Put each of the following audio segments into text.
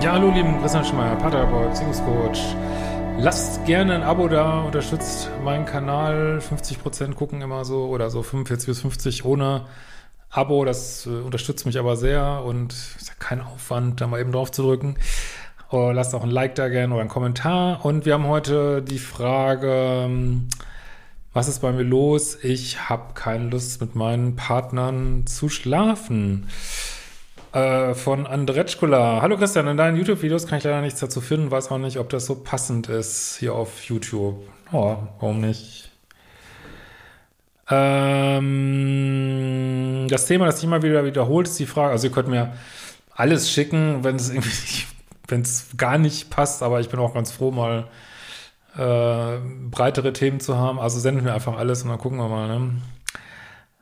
Ja, hallo lieben Christian Schmeier, Paterboy, Beziehungscoach. Lasst gerne ein Abo da, unterstützt meinen Kanal. 50% gucken immer so oder so 45 bis 50 ohne Abo. Das äh, unterstützt mich aber sehr und ist ja kein Aufwand, da mal eben drauf zu drücken. Oh, lasst auch ein Like da gerne oder einen Kommentar. Und wir haben heute die Frage, ähm, was ist bei mir los? Ich habe keine Lust mit meinen Partnern zu schlafen. Äh, von Andretschkula. Hallo Christian, in deinen YouTube-Videos kann ich leider nichts dazu finden, weiß auch nicht, ob das so passend ist hier auf YouTube. Oh, warum nicht? Ähm, das Thema, das sich immer wieder wiederholt, ist die Frage, also ihr könnt mir alles schicken, wenn es irgendwie, wenn es gar nicht passt, aber ich bin auch ganz froh, mal äh, breitere Themen zu haben. Also sendet mir einfach alles und dann gucken wir mal, ne?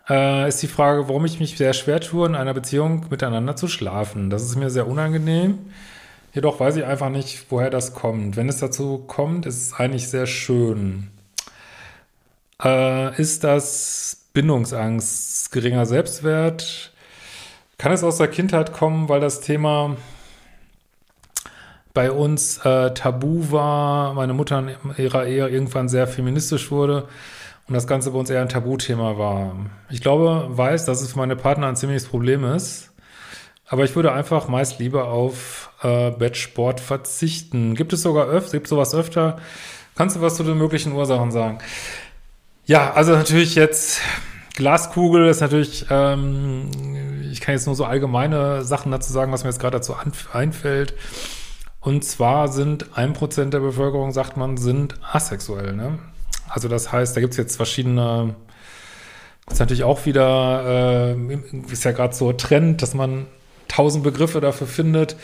Äh, ist die Frage, warum ich mich sehr schwer tue, in einer Beziehung miteinander zu schlafen. Das ist mir sehr unangenehm. Jedoch weiß ich einfach nicht, woher das kommt. Wenn es dazu kommt, ist es eigentlich sehr schön. Äh, ist das Bindungsangst, geringer Selbstwert? Kann es aus der Kindheit kommen, weil das Thema bei uns äh, tabu war, meine Mutter in ihrer Ehe irgendwann sehr feministisch wurde und das Ganze bei uns eher ein Tabuthema war. Ich glaube, weiß, dass es für meine Partner ein ziemliches Problem ist. Aber ich würde einfach meist lieber auf äh, Bettsport verzichten. Gibt es sogar öfter, gibt sowas öfter? Kannst du was zu den möglichen Ursachen sagen? Ja, also natürlich jetzt Glaskugel ist natürlich, ähm, ich kann jetzt nur so allgemeine Sachen dazu sagen, was mir jetzt gerade dazu einfällt. Und zwar sind ein Prozent der Bevölkerung, sagt man, sind asexuell. Ne? Also das heißt, da gibt es jetzt verschiedene, ist natürlich auch wieder, äh, ist ja gerade so Trend, dass man tausend Begriffe dafür findet,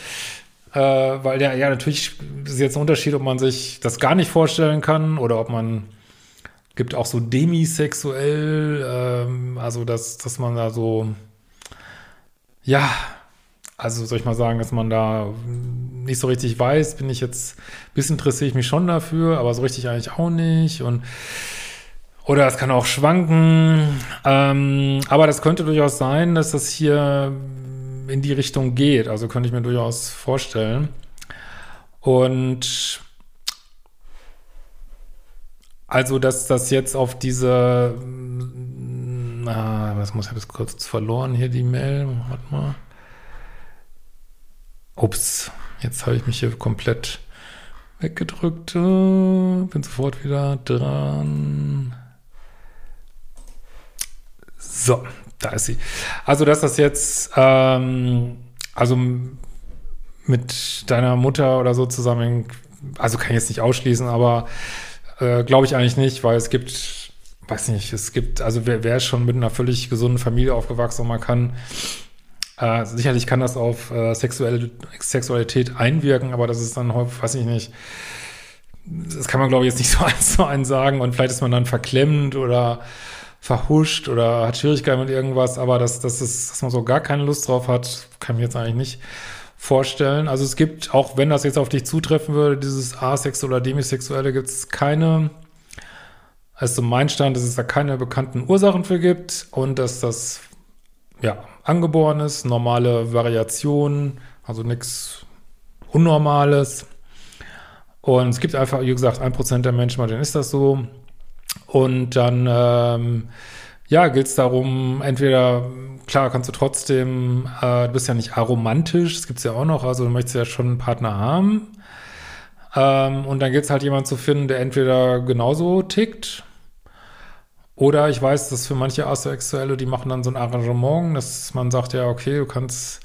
äh, weil ja, ja, natürlich ist jetzt ein Unterschied, ob man sich das gar nicht vorstellen kann oder ob man, gibt auch so demisexuell, ähm, also dass, dass man da so, ja, also soll ich mal sagen, dass man da nicht so richtig weiß, bin ich jetzt, ein bisschen interessiere ich mich schon dafür, aber so richtig eigentlich auch nicht. Und oder es kann auch schwanken, ähm, aber das könnte durchaus sein, dass das hier in die Richtung geht, also könnte ich mir durchaus vorstellen. Und also, dass das jetzt auf diese, na, was muss ich das kurz verloren hier, die Mail, warte mal. Ups, jetzt habe ich mich hier komplett weggedrückt. Bin sofort wieder dran. So, da ist sie. Also, dass das jetzt, ähm, also mit deiner Mutter oder so zusammen, also kann ich jetzt nicht ausschließen, aber äh, glaube ich eigentlich nicht, weil es gibt, weiß nicht, es gibt, also wer, wer ist schon mit einer völlig gesunden Familie aufgewachsen und man kann äh, sicherlich kann das auf äh, sexuelle, Sexualität einwirken, aber das ist dann häufig, weiß ich nicht, das kann man, glaube ich, jetzt nicht so eins zu eins sagen und vielleicht ist man dann verklemmt oder verhuscht oder hat Schwierigkeiten mit irgendwas, aber dass, dass, es, dass man so gar keine Lust drauf hat, kann ich mir jetzt eigentlich nicht vorstellen. Also es gibt, auch wenn das jetzt auf dich zutreffen würde, dieses asexuelle oder demisexuelle, gibt es keine, also mein Stand, dass es da keine bekannten Ursachen für gibt und dass das, ja, angeborenes, normale Variation, also nichts Unnormales. Und es gibt einfach, wie gesagt, ein Prozent der Menschen, bei denen ist das so. Und dann, ähm, ja, gilt es darum, entweder, klar, kannst du trotzdem, äh, du bist ja nicht aromantisch, das gibt es ja auch noch, also du möchtest ja schon einen Partner haben. Ähm, und dann gilt es halt jemanden zu finden, der entweder genauso tickt, oder ich weiß, dass für manche Asexuelle, die machen dann so ein Arrangement, dass man sagt, ja, okay, du kannst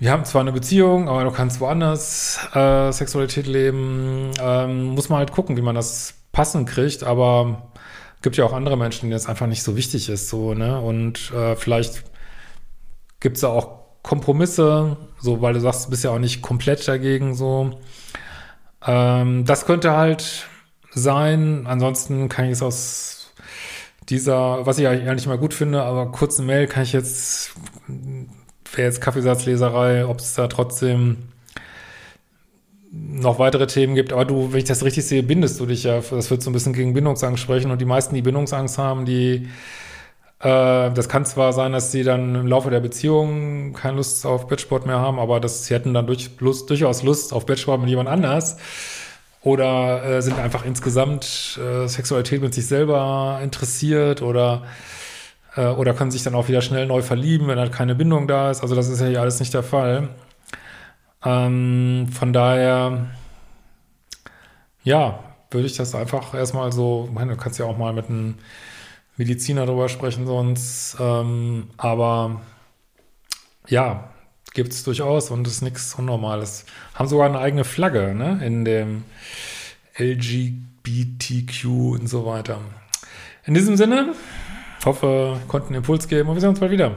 wir haben zwar eine Beziehung, aber du kannst woanders äh, Sexualität leben. Ähm, muss man halt gucken, wie man das passend kriegt, aber gibt ja auch andere Menschen, denen das einfach nicht so wichtig ist, so, ne? Und äh, vielleicht gibt es da auch Kompromisse, so, weil du sagst, du bist ja auch nicht komplett dagegen, so. Ähm, das könnte halt sein. Ansonsten kann ich es aus dieser, was ich eigentlich mal gut finde, aber kurzen Mail kann ich jetzt, wäre jetzt Kaffeesatzleserei, ob es da trotzdem noch weitere Themen gibt. Aber du, wenn ich das richtig sehe, bindest du dich ja. Das wird so ein bisschen gegen Bindungsangst sprechen. Und die meisten, die Bindungsangst haben, die, äh, das kann zwar sein, dass sie dann im Laufe der Beziehung keine Lust auf Bettsport mehr haben, aber das, sie hätten dann durch, Lust, durchaus Lust auf Bettsport mit jemand anders. Oder äh, sind einfach insgesamt äh, Sexualität mit sich selber interessiert oder äh, oder können sich dann auch wieder schnell neu verlieben, wenn halt keine Bindung da ist. Also das ist ja hier alles nicht der Fall. Ähm, von daher, ja, würde ich das einfach erstmal so, ich meine, du kannst ja auch mal mit einem Mediziner drüber sprechen sonst, ähm, aber ja, gibt es durchaus und ist nichts Unnormales. Haben sogar eine eigene Flagge, ne, in dem LGBTQ und so weiter. In diesem Sinne, hoffe, konnten Impuls geben und wir sehen uns bald wieder.